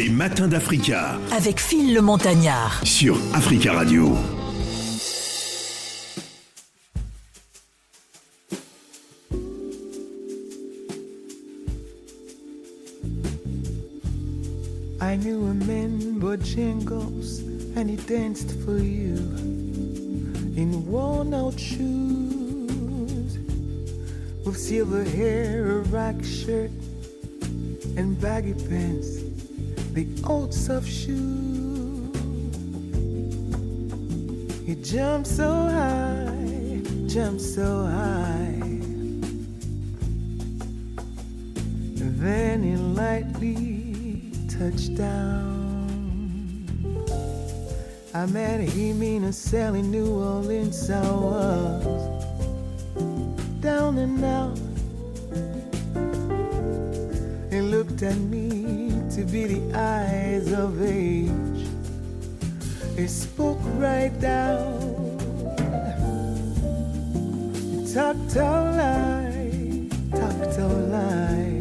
Les matins d'Africa avec Phil le Montagnard. sur Africa Radio. I knew a man bought jingles and he danced for you in worn out shoes with silver hair, a rack shirt, and baggy pants, the old soft shoe. He jumped so high, jumped so high. Then he lightly touched down. I met him in a cell in New Orleans. I was down and out. He looked at me to be the eyes of age. He spoke right down. He talked all lie, talked all lie.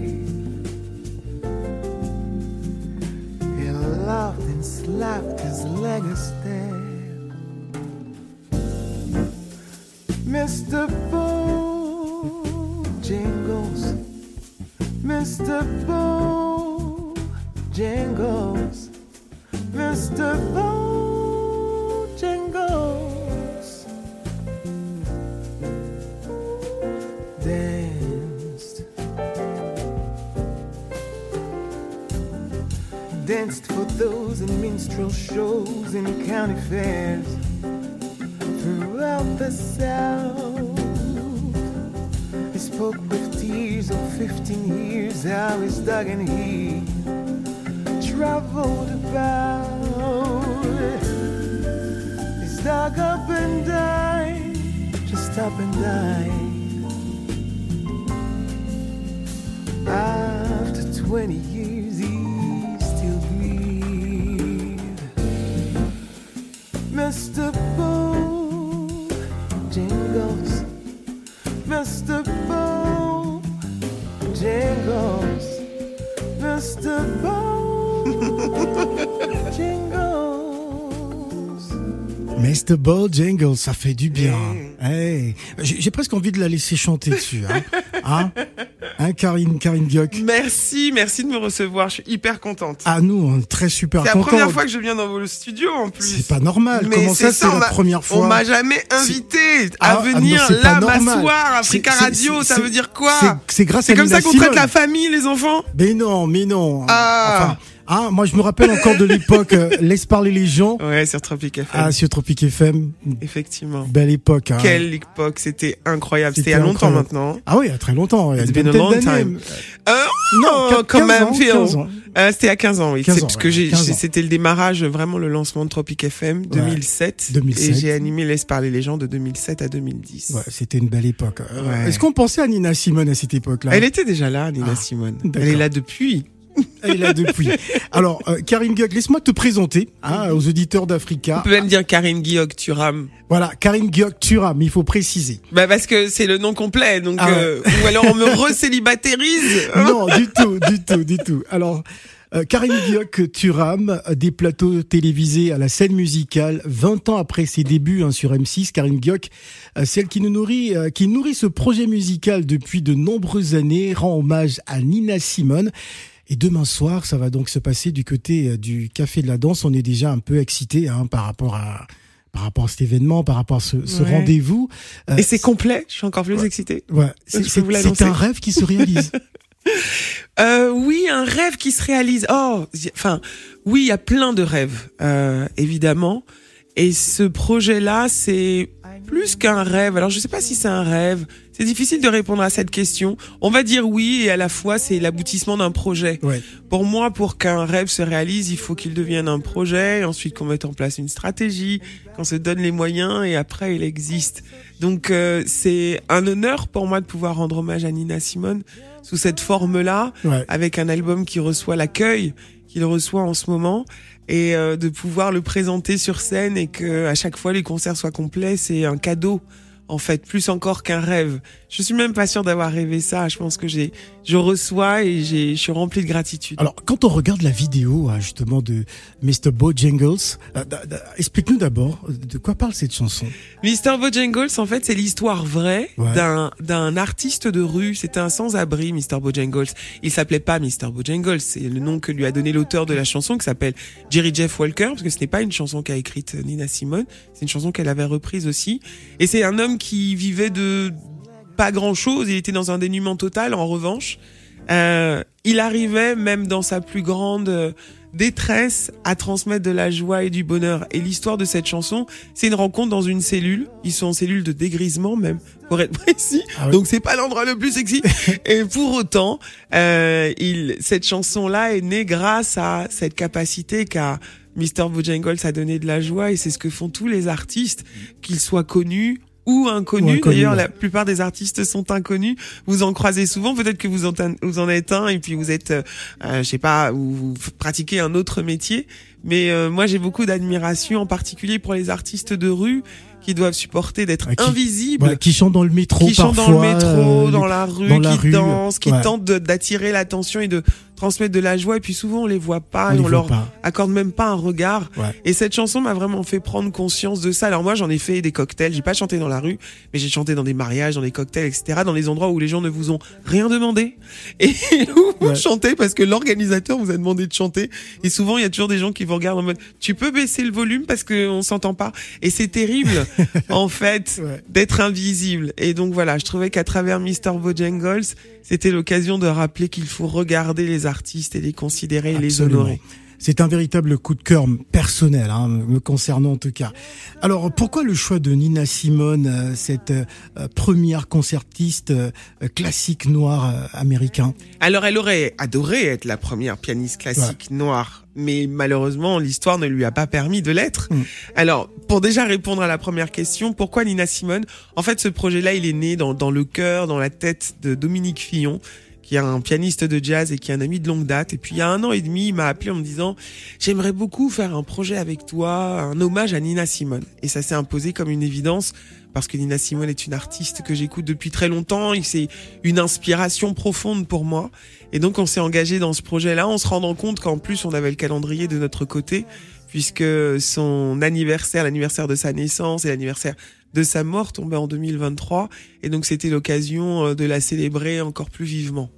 He laughed and slapped his leg step. Mr. Bojangles, Mr. Bojangles, Mr. Bojangles danced. danced for those in minstrel shows and county fairs throughout the South. He spoke with tears of 15 years how his dog in he traveled about. His dog up and died, just up and died. After 20 years, he still breathed. Mr. Bojangles, Mr. Bojangles, Mr. Bojangles. Mr. Bojangles, ça fait du bien. Hey. J'ai presque envie de la laisser chanter dessus. Hein, hein, Hein, Karine, Karine Gioc? Merci, merci de me recevoir. Je suis hyper contente. Ah, nous, on est très super c'est la première fois que je viens dans vos studios en plus. C'est pas normal. Mais Comment ça, c'est la première fois? On m'a jamais invité à Ah, ah, non, venir pas là m'asseoir Africa Radio. Ça veut dire quoi? c'est- grâce à C'est comme ça qu'on traite la famille, les enfants? Mais non, mais non. Ah. Enfin, hein, moi, je me rappelle encore de l'époque. euh, Laisse parler les gens. Ouais, sur Tropic FM. Ah, sur Tropic FM. Effectivement. Belle époque. Hein. Quelle époque, c'était incroyable. C'était il y a longtemps incroyable. maintenant. Ah oui, il y a très longtemps. Il y a been a long time. Euh, Non, oh, quat- quand 15 même, ans, Phil. 15 ans. Euh, c'était à 15 ans, oui. 15 C'est parce que ouais, j'ai, 15 j'ai- ans. c'était le démarrage, vraiment le lancement de Tropic FM 2007. 2007. Et j'ai animé Laisse parler les gens de 2007 à 2010. Ouais, c'était une belle époque. Ouais. Est-ce qu'on pensait à Nina Simone à cette époque-là? Elle était déjà là, Nina Ah, Simone. Elle est là depuis. Elle est là depuis. Alors, euh, Karine laisse-moi te présenter hein, aux auditeurs d'Africa. On peut même dire Karine Guillaume Turam. Voilà, Karine Gueuk Turam, il faut préciser. Bah parce que c'est le nom complet, donc Ah euh, ou alors on me recélibatérise. non, du tout, du tout, du tout. Alors, euh, Karine Guioc Turam, euh, des plateaux télévisés à la scène musicale, 20 ans après ses débuts hein, sur M6, Karine Guioc, euh, celle qui nous nourrit, euh, qui nourrit ce projet musical depuis de nombreuses années, rend hommage à Nina Simone. Et demain soir, ça va donc se passer du côté euh, du Café de la Danse. On est déjà un peu excité hein, par rapport à par rapport à cet événement, par rapport à ce, ce Ouais. rendez-vous. Euh, Et c'est complet, je suis encore plus excitée. ouais, c'est Je peux c'est- un rêve qui se réalise. Euh, oui, un rêve qui se réalise. Oh, enfin, oui, il y a plein de rêves, euh, évidemment. Et ce projet-là, c'est plus qu'un rêve. Alors, je sais pas si c'est un rêve. C'est difficile de répondre à cette question. On va dire oui, et à la fois, c'est l'aboutissement d'un projet. Ouais. Pour moi, pour qu'un rêve se réalise, il faut qu'il devienne un projet, et ensuite qu'on mette en place une stratégie, qu'on se donne les moyens, et après, il existe. Donc, euh, c'est un honneur pour moi de pouvoir rendre hommage à Nina Simone sous cette forme-là Ouais. avec un album qui reçoit l'accueil qu'il reçoit en ce moment et euh, de pouvoir le présenter sur scène et que à chaque fois les concerts soient complets, c'est un cadeau en fait, plus encore qu'un rêve. Je suis même pas sûr d'avoir rêvé ça. Je pense que j'ai, je reçois et j'ai, je suis rempli de gratitude. Alors, quand on regarde la vidéo hein, justement de Mr. Bojangles, euh, explique-nous d'abord de quoi parle cette chanson? Mr. Bojangles, en fait, c'est l'histoire vraie Ouais. d'un d'un artiste de rue. C'était un sans-abri, Mr. Bojangles. Il s'appelait pas Mr. Bojangles, c'est le nom que lui a donné l'auteur de la chanson, qui s'appelle Jerry Jeff Walker, parce que ce n'est pas une chanson qu'a écrite Nina Simone, c'est une chanson qu'elle avait reprise aussi. Et c'est un homme qui vivait de pas grand-chose. Il était dans un dénuement total. En revanche, euh, il arrivait même dans sa plus grande euh, détresse à transmettre de la joie et du bonheur. Et l'histoire de cette chanson, c'est une rencontre dans une cellule. Ils sont en cellule de dégrisement même, pour être précis. Ah ouais. Donc c'est pas l'endroit le plus sexy. et pour autant, euh, il, cette chanson-là est née grâce à cette capacité qu'a Mr. Bojangles à donner de la joie. Et c'est ce que font tous les artistes, qu'ils soient connus ou inconnus. Ou inconnus, D'ailleurs, ouais. la plupart des artistes sont inconnus. Vous en croisez souvent. Peut-être que vous en, vous en êtes un et puis vous êtes, euh, euh, je sais pas, ou vous pratiquez un autre métier. Mais euh, moi, j'ai beaucoup d'admiration, en particulier pour les artistes de rue qui doivent supporter d'être Ah, qui- invisibles. Voilà, qui chantent dans le métro qui chantent parfois. dans le métro, euh, dans la rue, dans la qui rue, dansent, qui ouais. tentent de- d'attirer l'attention et de transmettre de la joie. Et puis souvent, on les voit pas on et on leur pas. accorde même pas un regard. Ouais. Et cette chanson m'a vraiment fait prendre conscience de ça. Alors moi, j'en ai fait des cocktails. J'ai pas chanté dans la rue, mais j'ai chanté dans des mariages, dans des cocktails, etc. Dans les endroits où les gens ne vous ont rien demandé et où vous Ouais. chantez parce que l'organisateur vous a demandé de chanter. Et souvent, il y a toujours des gens qui vous regardent en mode tu peux baisser le volume parce qu'on s'entend pas. Et c'est terrible, en fait, Ouais. d'être invisible. Et donc voilà, je trouvais qu'à travers Mr. Bojangles, c'était l'occasion de rappeler qu'il faut regarder les artistes et les considérer et les honorer. C'est un véritable coup de cœur personnel, hein, me concernant en tout cas. Alors, pourquoi le choix de Nina Simone, euh, cette euh, première concertiste euh, classique noir euh, américain? Alors elle aurait adoré être la première pianiste classique noire, mais malheureusement l'histoire ne lui a pas permis de l'être. Mm. Alors pour déjà répondre à la première question, pourquoi Nina Simone? En fait ce projet-là il est né dans, dans le cœur, dans la tête de Dominique Fillon qui est un pianiste de jazz et qui est un ami de longue date. Et puis il y a un an et demi, il m'a appelé en me disant j'aimerais beaucoup faire un projet avec toi, un hommage à Nina Simone. Et ça s'est imposé comme une évidence parce que Nina Simone est une artiste que j'écoute depuis très longtemps et c'est une inspiration profonde pour moi. Et donc on s'est engagé dans ce projet-là en se rendant compte qu'en plus on avait le calendrier de notre côté puisque son anniversaire, l'anniversaire de sa naissance et l'anniversaire de sa mort tombait en 2023 et donc c'était l'occasion euh, de la célébrer encore plus vivement.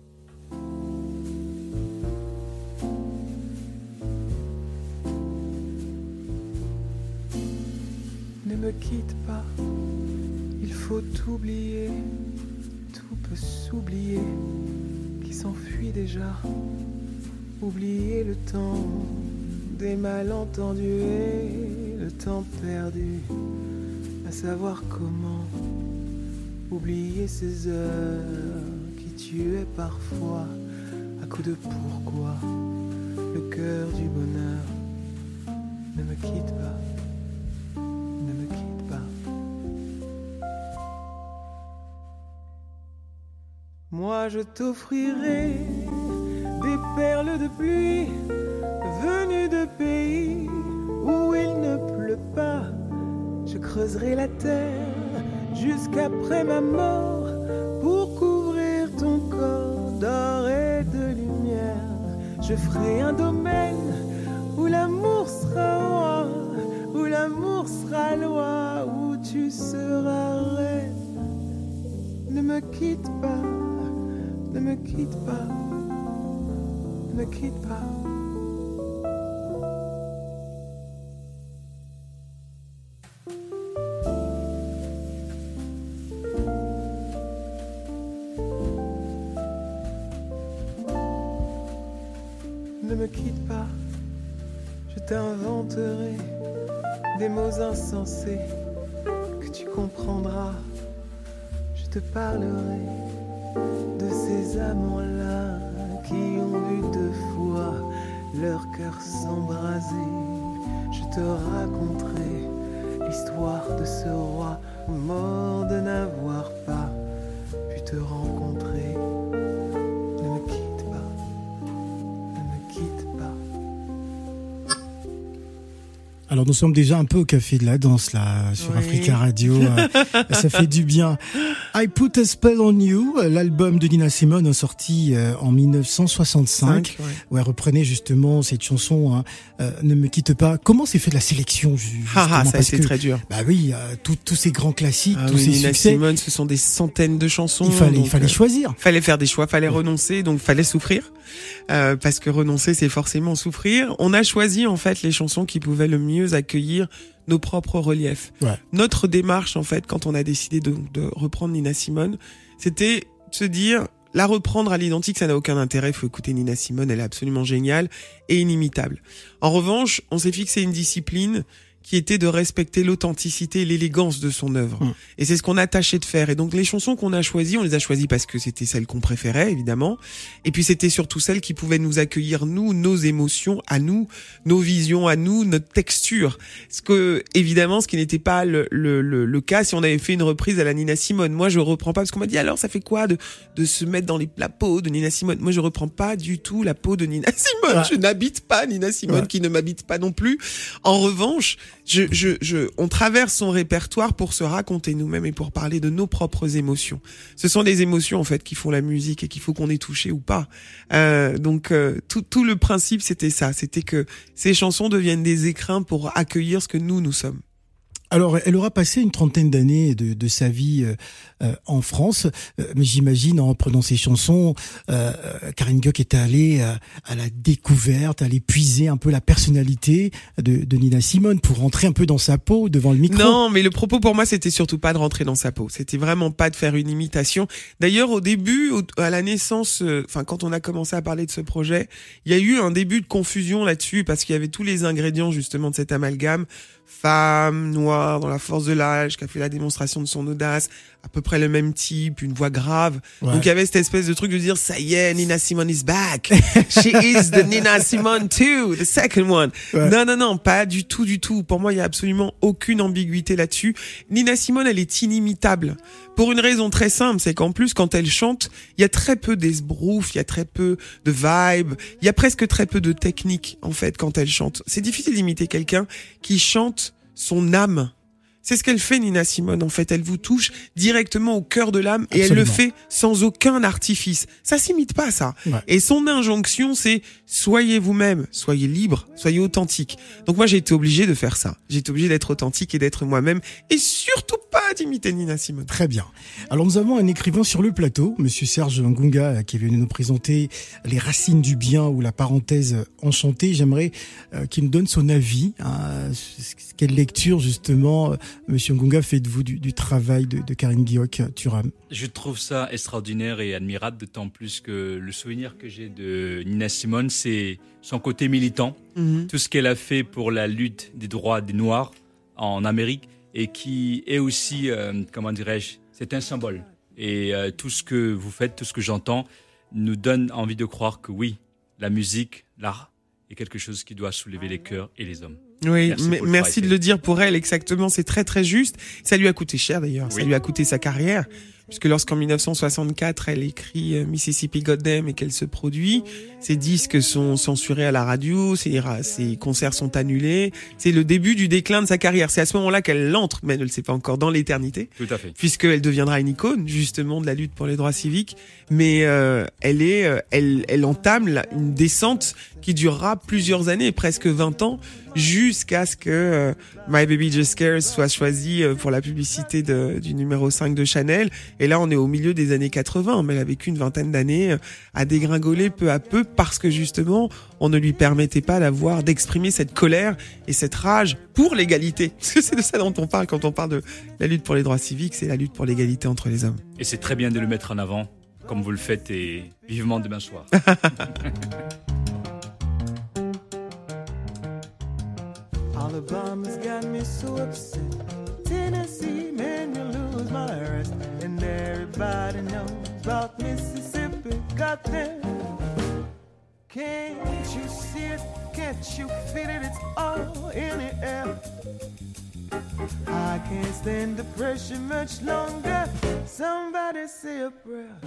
Ne me quitte pas, il faut oublier, tout peut s'oublier, qui s'enfuit déjà. Oublier le temps des malentendus et le temps perdu, à savoir comment oublier ces heures qui tuaient parfois à coup de pourquoi le cœur du bonheur. Ne me quitte pas ne me quitte pas. Moi je t'offrirai des perles de pluie venues de pays où il ne pleut pas. Je creuserai la terre jusqu'après ma mort d'or et de lumière. Je ferai un domaine où l'amour sera des mots insensés que tu comprendras. Je te parlerai de ces amants-là qui ont vu deux fois leur cœur s'embraser. Je te raconterai l'histoire de ce roi mort Alors nous sommes déjà un peu au café de la danse là sur Oui. Africa Radio. euh, ça fait du bien. I Put a Spell on You, l'album de Nina Simone sorti euh, en 1965. Cinq, ouais. Ouais, reprenez justement cette chanson hein, euh, Ne me quitte pas. Comment s'est fait la sélection Ah, ah, ça a été que, très dur. Bah oui, euh, tous ces grands classiques, Ah tous oui, ces Nina succès. Simone, ce sont des centaines de chansons. Il fallait, il fallait euh, choisir. Fallait faire des choix, fallait renoncer, donc fallait souffrir, euh, parce que renoncer c'est forcément souffrir. On a choisi en fait les chansons qui pouvaient le mieux accueillir nos propres reliefs. Ouais. Notre démarche en fait, quand on a décidé de, de reprendre Nina Simone, c'était de se dire la reprendre à l'identique, ça n'a aucun intérêt. Il faut écouter Nina Simone, elle est absolument géniale et inimitable. En revanche, on s'est fixé une discipline qui était de respecter l'authenticité et l'élégance de son œuvre. Mm. Et c'est ce qu'on a tâché de faire. Et donc les chansons qu'on a choisies, on les a choisies parce que c'était celles qu'on préférait, évidemment. Et puis c'était surtout celles qui pouvaient nous accueillir, nous, nos émotions à nous, nos visions à nous, notre texture. Ce que, évidemment, ce qui n'était pas le, le, le, le cas si on avait fait une reprise à la Nina Simone. Moi, je reprends pas parce qu'on m'a dit alors ça fait quoi de, de se mettre dans les, la peau de Nina Simone? Moi, je reprends pas du tout la peau de Nina Simone. Ouais. Je n'habite pas Nina Simone Ouais. qui ne m'habite pas non plus. En revanche, je, je, je, on traverse son répertoire pour se raconter nous-mêmes et pour parler de nos propres émotions. Ce sont les émotions en fait qui font la musique et qu'il faut qu'on ait touché ou pas. Euh, donc euh, tout, tout le principe c'était ça, c'était que ces chansons deviennent des écrins pour accueillir ce que nous nous sommes. Alors, elle aura passé une trentaine d'années de, de sa vie euh, euh, en France, euh, mais j'imagine en prenant ses chansons, euh, euh, Karine Gioc est allée euh, à la découverte, à aller puiser un peu la personnalité de, de Nina Simone pour rentrer un peu dans sa peau devant le micro. Non, mais le propos pour moi, c'était surtout pas de rentrer dans sa peau. C'était vraiment pas de faire une imitation. D'ailleurs, au début, à la naissance, enfin, quand on a commencé à parler de ce projet, il y a eu un début de confusion là-dessus parce qu'il y avait tous les ingrédients, justement, de cet amalgame. Femme, noire, dans la force de l'âge, qui a fait la démonstration de son audace, à peu près le même type, une voix grave. Ouais. Donc il y avait cette espèce de truc de dire, ça y est, Nina Simone is back. She is the Nina Simone too, the second one. Ouais. Non, non, non, pas du tout, du tout. Pour moi, il y a absolument aucune ambiguïté là-dessus. Nina Simone, elle est inimitable. Pour une raison très simple, c'est qu'en plus, quand elle chante, il y a très peu d'esbrouf, il y a très peu de vibe, il y a presque très peu de technique, en fait, quand elle chante. C'est difficile d'imiter quelqu'un qui chante son âme. C'est ce qu'elle fait, Nina Simone. En fait, elle vous touche directement au cœur de l'âme et elle le fait sans aucun artifice. Ça s'imite pas, ça. Ouais. Et son injonction, c'est soyez vous-même, soyez libre, soyez authentique. Donc moi, j'ai été obligé de faire ça. J'ai été obligé d'être authentique et d'être moi-même et surtout pas d'imiter Nina Simone. Très bien. Alors nous avons un écrivain sur le plateau, Monsieur Serge Ngunga, qui est venu nous présenter les racines du bien ou la parenthèse enchantée. J'aimerais euh, qu'il nous donne son avis. hein, quelle lecture justement, Monsieur Ngunga, faites-vous du, du travail de, de Karine Guillaume Turam Je trouve ça extraordinaire et admirable, d'autant plus que le souvenir que j'ai de Nina Simone, c'est son côté militant, Mhm. tout ce qu'elle a fait pour la lutte des droits des Noirs en Amérique et qui est aussi, euh, comment dirais-je, c'est un symbole. Et euh, tout ce que vous faites, tout ce que j'entends, nous donne envie de croire que oui, la musique, l'art est quelque chose qui doit soulever les cœurs et les hommes. Oui, Merci mais- de le dire pour elle, exactement. C'est très très juste. Ça lui a coûté cher d'ailleurs. Ça lui a coûté sa carrière. Puisque lorsqu'en 1964, elle écrit euh, Mississippi Goddamn et qu'elle se produit, ses disques sont censurés à la radio, ses, concerts sont annulés. C'est le début du déclin de sa carrière. C'est à ce moment-là qu'elle entre, mais elle ne le sait pas encore, dans l'éternité Tout à fait. puisqu'elle deviendra une icône justement de la lutte pour les droits civiques. Mais euh, elle est, euh, elle, elle entame une descente qui durera plusieurs années, presque 20 ans, jusqu'à ce que euh, My Baby Just Cares soit choisi euh, pour la publicité de- du numéro 5 de Chanel. Et là, on est au milieu des années 80, mais elle a vécu une vingtaine d'années euh, à dégringoler peu à peu parce que justement, on ne lui permettait pas d'avoir, d'exprimer cette colère et cette rage pour l'égalité. Parce que c'est de ça dont on parle quand on parle de la lutte pour les droits civiques, c'est la lutte pour l'égalité entre les hommes. Et c'est très bien de le mettre en avant, comme vous le faites, et vivement demain soir. Alabama's got me so upset. Tennessee made me lose my rest. And everybody knows about Mississippi. Got them. Can't you see it? Can't you feel it? It's all in the air. I can't stand the pressure much longer. Somebody say a prayer.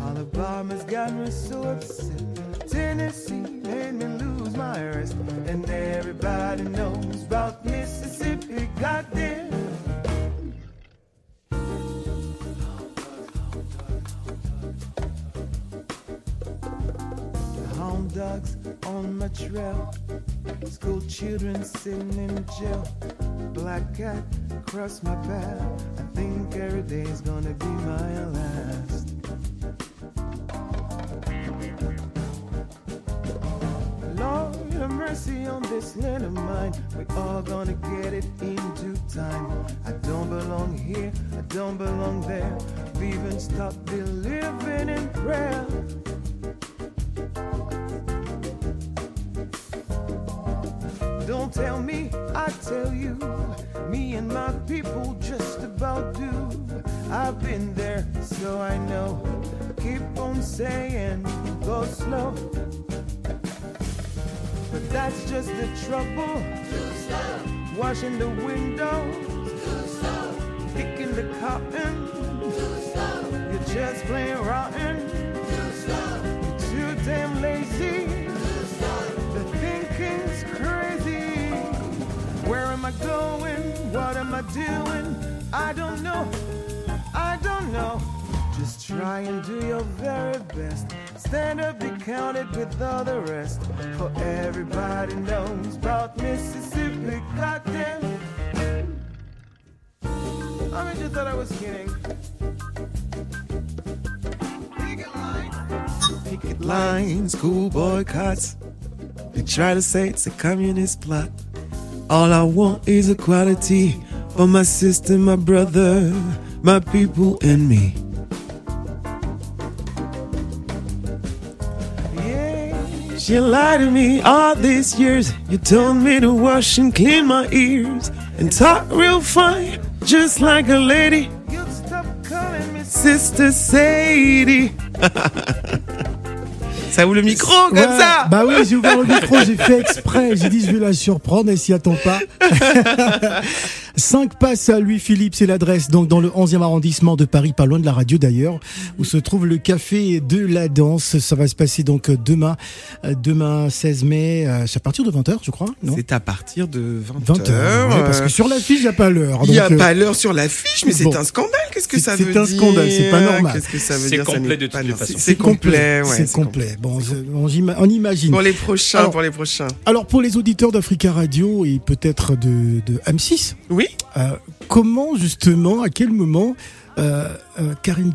Alabama's got me so upset. Tennessee made me lose my rest. And everybody knows about Mississippi, goddamn. Home dogs on my trail. School children sitting in jail. Black cat cross my path. I think every day is gonna be my last. Mercy on this land of mine. We all gonna get it in due time. I don't belong here, I don't belong there. We even stopped believing in prayer. Don't tell me, I tell you. Me and my people just about do. I've been there, so I know. Keep on saying, go slow. But that's just the trouble. Washing the windows. Picking the cotton. You're just plain rotten. You're too damn lazy. The thinking's crazy. Where am I going? What am I doing? I don't know. I don't know. Just try and do your very best. Stand up, be counted with all the rest. For everybody knows about Mississippi. Goddamn. I mean, you thought I was kidding. Picket lines. Picket lines, school boycotts. They try to say it's a communist plot. All I want is equality for my sister, my brother, my people, and me. She lied to me all these years. You told me to wash and clean my ears and talk real fine, just like a lady. Sister Sadie. Ça ouvre le micro comme Ouais, ça Bah oui, j'ai ouvert le micro, j'ai fait exprès. J'ai dit, je vais la surprendre, elle s'y attend pas. 5 passes à Louis Philippe, c'est l'adresse, donc dans le 11e arrondissement de Paris, pas loin de la radio d'ailleurs, où se trouve le café de la danse. Ça va se passer donc demain, euh, demain 16 mai, euh, c'est à partir de 20h, je crois, non? C'est à partir de 20h. 20h, ouais, parce que sur l'affiche, il n'y a pas l'heure. Il n'y a euh, pas l'heure sur l'affiche, mais c'est bon. un scandale. Qu'est-ce que C'est- ça veut c'est dire un scandale, c'est pas normal. Qu'est-ce que ça veut C'est complet de toutes les façons. C'est complet, ouais. C'est complet. Bon, on imagine. Pour les prochains, Alors- pour les prochains. Alors pour les auditeurs d'Africa Radio et peut-être de, de M6, Oui. Euh, comment justement, à quel moment euh, euh, Karim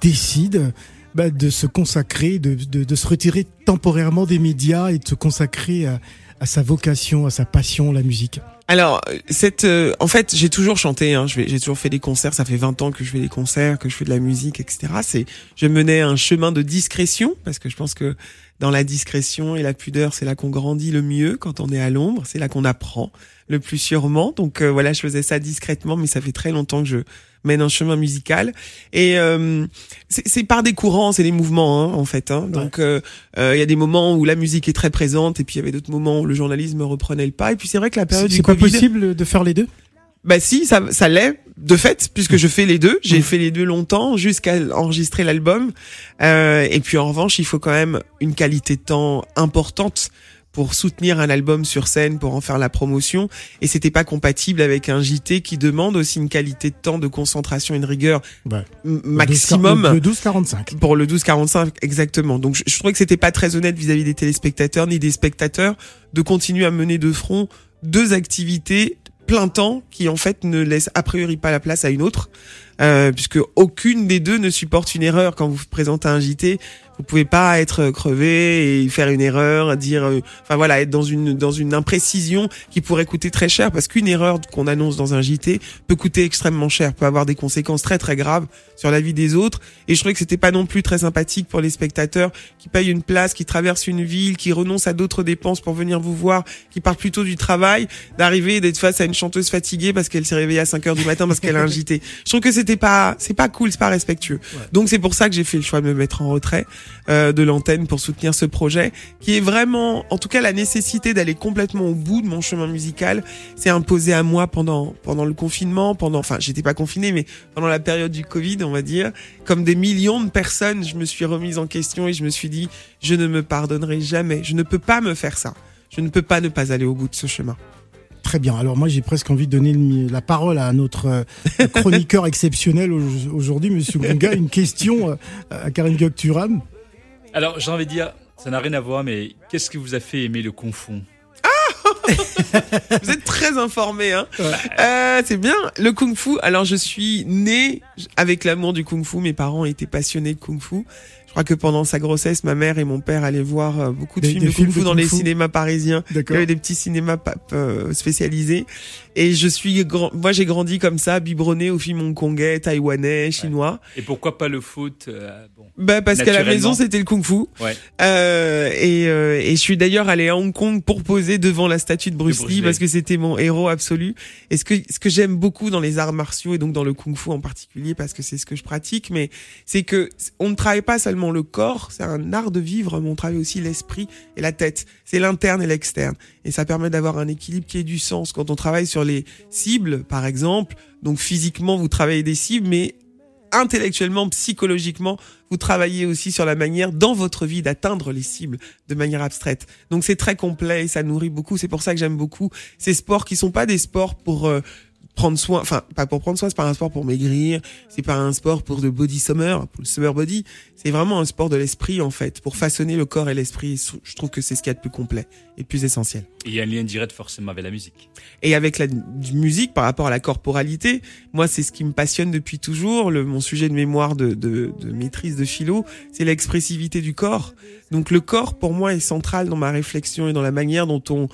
décide bah, de se consacrer, de, de, de se retirer temporairement des médias et de se consacrer à, à sa vocation, à sa passion, la musique? Alors, cette, euh, en fait, j'ai toujours chanté. Hein, j'ai toujours fait des concerts. Ça fait 20 ans que je fais des concerts, que je fais de la musique, etc. C'est, je menais un chemin de discrétion parce que je pense que dans la discrétion et la pudeur, c'est là qu'on grandit le mieux quand on est à l'ombre. C'est là qu'on apprend le plus sûrement. Donc euh, voilà, je faisais ça discrètement, mais ça fait très longtemps que je mène un chemin musical. Et euh, c'est par des courants, c'est des mouvements hein, en fait. Hein. Donc euh, euh, il y a des moments où la musique est très présente, et puis il y avait d'autres moments où le journalisme reprenait le pas. Et puis c'est vrai que la période du c'est pas Covid, possible de faire les deux? Bah si, ça, ça l'est de fait, puisque je fais les deux. J'ai fait les deux longtemps jusqu'à enregistrer l'album. Euh, et puis en revanche, il faut quand même une qualité de temps importante pour soutenir un album sur scène, pour en faire la promotion. Et c'était pas compatible avec un JT qui demande aussi une qualité de temps, de concentration et de rigueur Ouais. maximum. 12 Le 12-45. Pour le 12-45, exactement. Donc je, je trouvais que c'était pas très honnête vis-à-vis des téléspectateurs ni des spectateurs de continuer à mener de front deux activités plein temps qui en fait ne laissent a priori pas la place à une autre. Euh, puisque aucune des deux ne supporte une erreur quand vous présentez un JT. Vous pouvez pas être crevé et faire une erreur, dire, euh, enfin voilà, être dans une dans une imprécision qui pourrait coûter très cher parce qu'une erreur qu'on annonce dans un JT peut coûter extrêmement cher, peut avoir des conséquences très très graves sur la vie des autres. Et je trouvais que c'était pas non plus très sympathique pour les spectateurs qui payent une place, qui traversent une ville, qui renoncent à d'autres dépenses pour venir vous voir, qui partent plutôt du travail, d'arriver et d'être face à une chanteuse fatiguée parce qu'elle s'est réveillée à 5 heures du matin parce qu'elle a un JT. Je trouve que c'était pas c'est pas cool, c'est pas respectueux. Donc c'est pour ça que j'ai fait le choix de me mettre en retrait euh, de l'antenne pour soutenir ce projet qui est vraiment en tout cas la nécessité d'aller complètement au bout de mon chemin musical s'est imposé à moi pendant pendant le confinement, pendant enfin j'étais pas confiné mais pendant la période du Covid, on va dire, comme des millions de personnes, je me suis remise en question et je me suis dit je ne me pardonnerai jamais, je ne peux pas me faire ça. Je ne peux pas ne pas aller au bout de ce chemin. Très bien. Alors moi, j'ai presque envie de donner la parole à notre euh, chroniqueur exceptionnel au- aujourd'hui, Monsieur Gunga. Une question euh, à Karim Diok-Turam. Alors, j'ai envie de dire, Ça n'a rien à voir, mais qu'est-ce qui vous a fait aimer le kung fu? Vous êtes très informé, hein. Euh, c'est bien. Le kung fu. Alors, je suis né avec l'amour du kung fu. Mes parents étaient passionnés de kung fu. Je crois que pendant sa grossesse, ma mère et mon père allaient voir euh, beaucoup de Des- films des de films kung fu de dans kung les fu. cinémas parisiens. Il y avait des petits cinémas euh, spécialisés. Et je suis grand, moi j'ai grandi comme ça, biberonné aux films hongkongais, taïwanais, chinois. Et pourquoi pas le foot euh. Bah parce qu'à la maison c'était le kung-fu. Ouais. Euh, et, euh, et je suis d'ailleurs allé à Hong Kong pour poser devant la statue de Bruce, Bruce Lee Lee. parce que c'était mon héros absolu. Et ce que ce que j'aime beaucoup dans les arts martiaux et donc dans le kung-fu en particulier parce que c'est ce que je pratique, mais c'est que on ne travaille pas seulement le corps, c'est un art de vivre, mais on travaille aussi l'esprit et la tête. C'est l'interne et l'externe. Et ça permet d'avoir un équilibre qui ait du sens quand on travaille sur les cibles, par exemple. Donc physiquement, vous travaillez des cibles, mais intellectuellement, psychologiquement, vous travaillez aussi sur la manière dans votre vie d'atteindre les cibles de manière abstraite. Donc c'est très complet et ça nourrit beaucoup. C'est pour ça que j'aime beaucoup ces sports qui sont pas des sports pour euh, prendre soin, enfin pas pour prendre soin, c'est pas un sport pour maigrir, c'est pas un sport pour le body summer, pour le summer body. C'est vraiment un sport de l'esprit en fait, pour façonner le corps et l'esprit. Je trouve que c'est ce qu'il y a de plus complet et de plus essentiel. Il y a un lien direct forcément avec la musique. Et avec la musique par rapport à la corporalité, moi c'est ce qui me passionne depuis toujours. Le, mon sujet de mémoire de, de, de maîtrise de philo, c'est l'expressivité du corps. Donc le corps pour moi est central dans ma réflexion et dans la manière dont on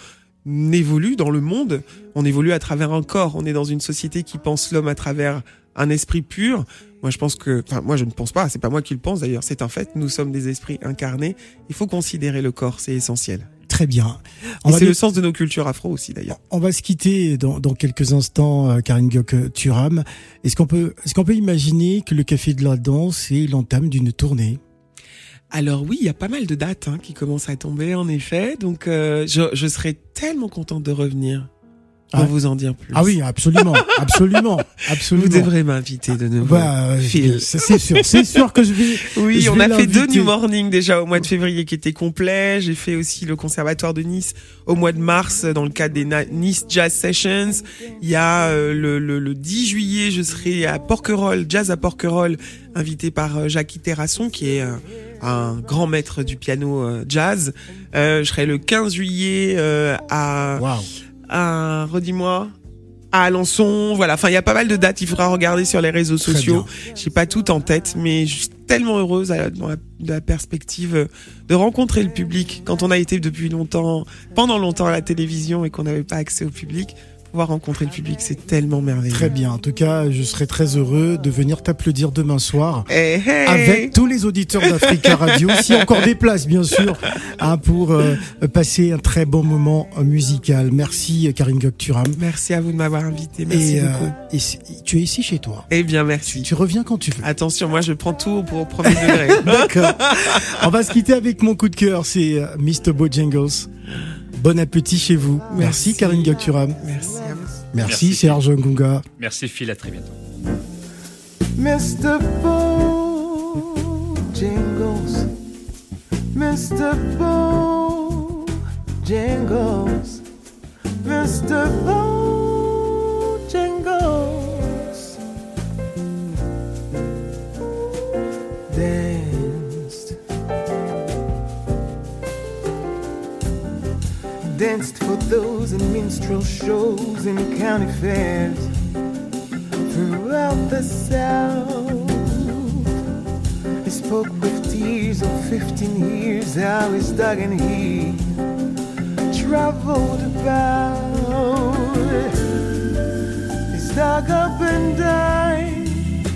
évolue dans le monde. On évolue à travers un corps. On est dans une société qui pense l'homme à travers un esprit pur. Moi je pense que, enfin moi je ne pense pas. C'est pas moi qui le pense d'ailleurs. C'est un fait. Nous sommes des esprits incarnés. Il faut considérer le corps. C'est essentiel. Très bien. On c'est le sens de nos cultures afro aussi d'ailleurs. on va se quitter dans, dans quelques instants, euh, Karine Gok-Turam. Est-ce qu'on peut, est-ce qu'on peut imaginer que le Café de la Danse est l'entame d'une tournée? Alors oui, il y a pas mal de dates hein, qui commencent à tomber en effet, donc euh, je, je serais tellement contente de revenir pour Ah. vous en dire plus. Ah oui, absolument, absolument, vous absolument. devrez m'inviter de nouveau. Bah, euh, Phil. c'est sûr, c'est sûr que je vais. Oui, je on vais a fait deux. New Morning déjà au mois de février qui étaient complets. J'ai fait aussi le conservatoire de Nice au mois de mars dans le cadre des Nice Jazz Sessions. Il y a euh, le, le, le 10 juillet, je serai à Porquerolles, Jazz à Porquerolles, invité par euh, Jackie Terrasson qui est euh, un grand maître du piano euh, jazz. Euh, je serai le 15 juillet euh, à Waouh. à redis-moi à Alençon, voilà. Enfin, il y a pas mal de dates. Il faudra regarder sur les réseaux Très sociaux. J'ai pas tout en tête, mais je suis tellement heureuse à la- dans la, de la perspective de rencontrer le public. Quand on a été depuis longtemps, pendant longtemps à la télévision et qu'on n'avait pas accès au public, pouvoir rencontrer le public, c'est tellement merveilleux. Très bien. En tout cas, je serai très heureux de venir t'applaudir demain soir. Hey, hey. Avec tous les auditeurs d'Africa Radio, si encore des places, bien sûr, hein, pour euh, passer un très bon moment musical. Merci, Karine Gokturam. Merci à vous de m'avoir invité. Merci Et, euh, beaucoup. et tu es ici chez toi. Eh bien, merci. Tu reviens quand tu veux. Attention, moi, je prends tout pour premier degré. D'accord. On va se quitter avec mon coup de cœur, c'est euh, Mr. Bojangles. Bon appétit chez vous. Merci, Merci. Karine Gokturam. Merci à vous. Merci, Merci. Serge Ngunga. Merci Phil, à très bientôt. Mr. Bojangles, Mr. Bojangles, Mr. Bojangles those in minstrel shows and county fairs throughout the South. He spoke with tears of 15 years how his dog and he traveled about. He's dug up and died,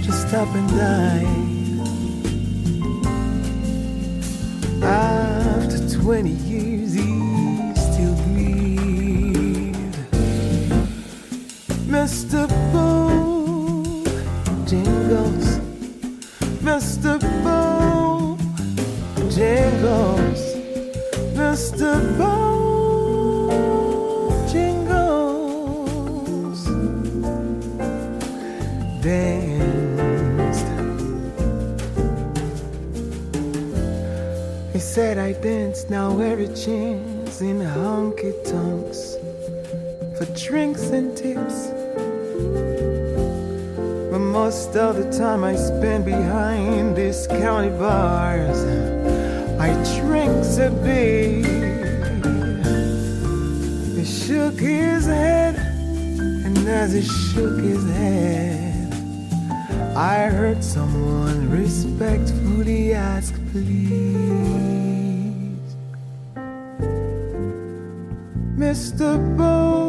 just up and died. After 20 years, I dance, now every chance in honky tonks for drinks and tips. But most of the time I spend behind these county bars, I drink a bit. He shook his head, and as he shook his head, I heard someone respectfully ask, please. Just boat.